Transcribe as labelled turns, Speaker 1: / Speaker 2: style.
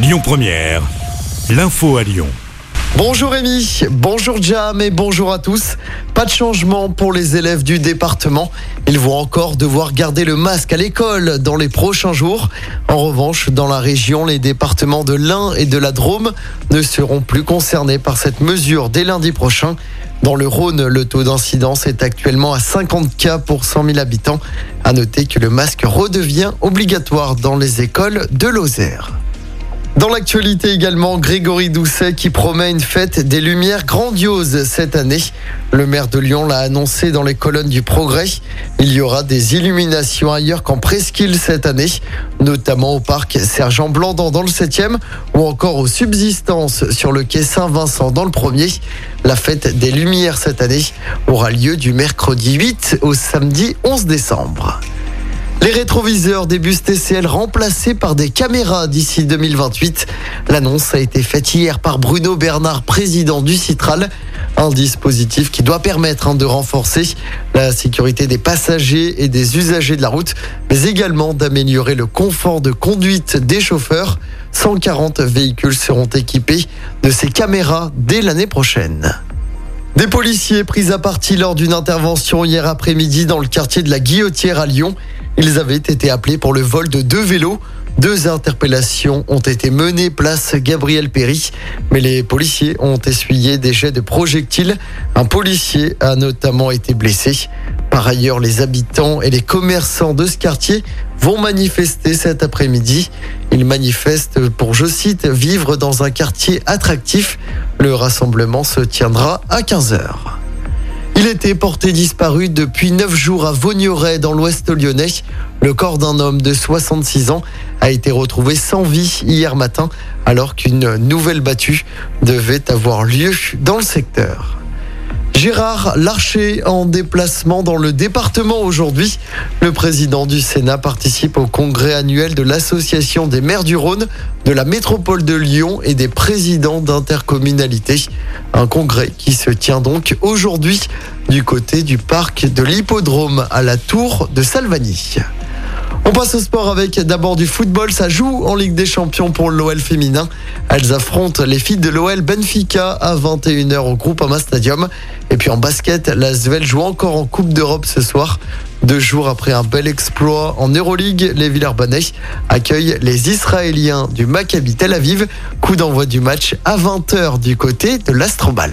Speaker 1: Lyon Première, l'info à Lyon.
Speaker 2: Bonjour Rémi, bonjour Jam et bonjour à tous. Pas de changement pour les élèves du département. Ils vont encore devoir garder le masque à l'école dans les prochains jours. En revanche, dans la région, les départements de l'Ain et de la Drôme ne seront plus concernés par cette mesure dès lundi prochain. Dans le Rhône, le taux d'incidence est actuellement à 50 cas pour 100 000 habitants. À noter que le masque redevient obligatoire dans les écoles de Lozère. Dans l'actualité également, Grégory Doucet qui promet une fête des Lumières grandiose cette année. Le maire de Lyon l'a annoncé dans les colonnes du Progrès. Il y aura des illuminations ailleurs qu'en Presqu'île cette année, notamment au parc Sergent Blandan dans le 7e ou encore aux subsistances sur le quai Saint-Vincent dans le premier. La fête des Lumières cette année aura lieu du mercredi 8 au samedi 11 décembre. Les rétroviseurs des bus TCL remplacés par des caméras d'ici 2028. L'annonce a été faite hier par Bruno Bernard, président du Citral. Un dispositif qui doit permettre hein, de renforcer la sécurité des passagers et des usagers de la route, mais également d'améliorer le confort de conduite des chauffeurs. 140 véhicules seront équipés de ces caméras dès l'année prochaine. Des policiers pris à partie lors d'une intervention hier après-midi dans le quartier de la Guillotière à Lyon. Ils avaient été appelés pour le vol de deux vélos. Deux interpellations ont été menées place Gabriel Péry, mais les policiers ont essuyé des jets de projectiles. Un policier a notamment été blessé. Par ailleurs, les habitants et les commerçants de ce quartier vont manifester cet après-midi. Ils manifestent pour, je cite, vivre dans un quartier attractif. Le rassemblement se tiendra à 15h. Il était porté disparu depuis 9 jours à Vaugneray dans l'ouest lyonnais. Le corps d'un homme de 66 ans a été retrouvé sans vie hier matin alors qu'une nouvelle battue devait avoir lieu dans le secteur. Gérard Larcher en déplacement dans le département aujourd'hui. Le président du Sénat participe au congrès annuel de l'Association des maires du Rhône, de la métropole de Lyon et des présidents d'intercommunalité. Un congrès qui se tient donc aujourd'hui du côté du parc de l'Hippodrome à la tour de Salvani. On passe au sport avec d'abord du football. Ça joue en Ligue des Champions pour l'OL féminin. Elles affrontent les filles de l'OL Benfica à 21h au Groupama Stadium. Et puis en basket, la Svel joue encore en Coupe d'Europe ce soir. Deux jours après un bel exploit en Euroleague, les Villers-Banais accueillent les Israéliens du Maccabi Tel Aviv. Coup d'envoi du match à 20h du côté de l'Astrobal.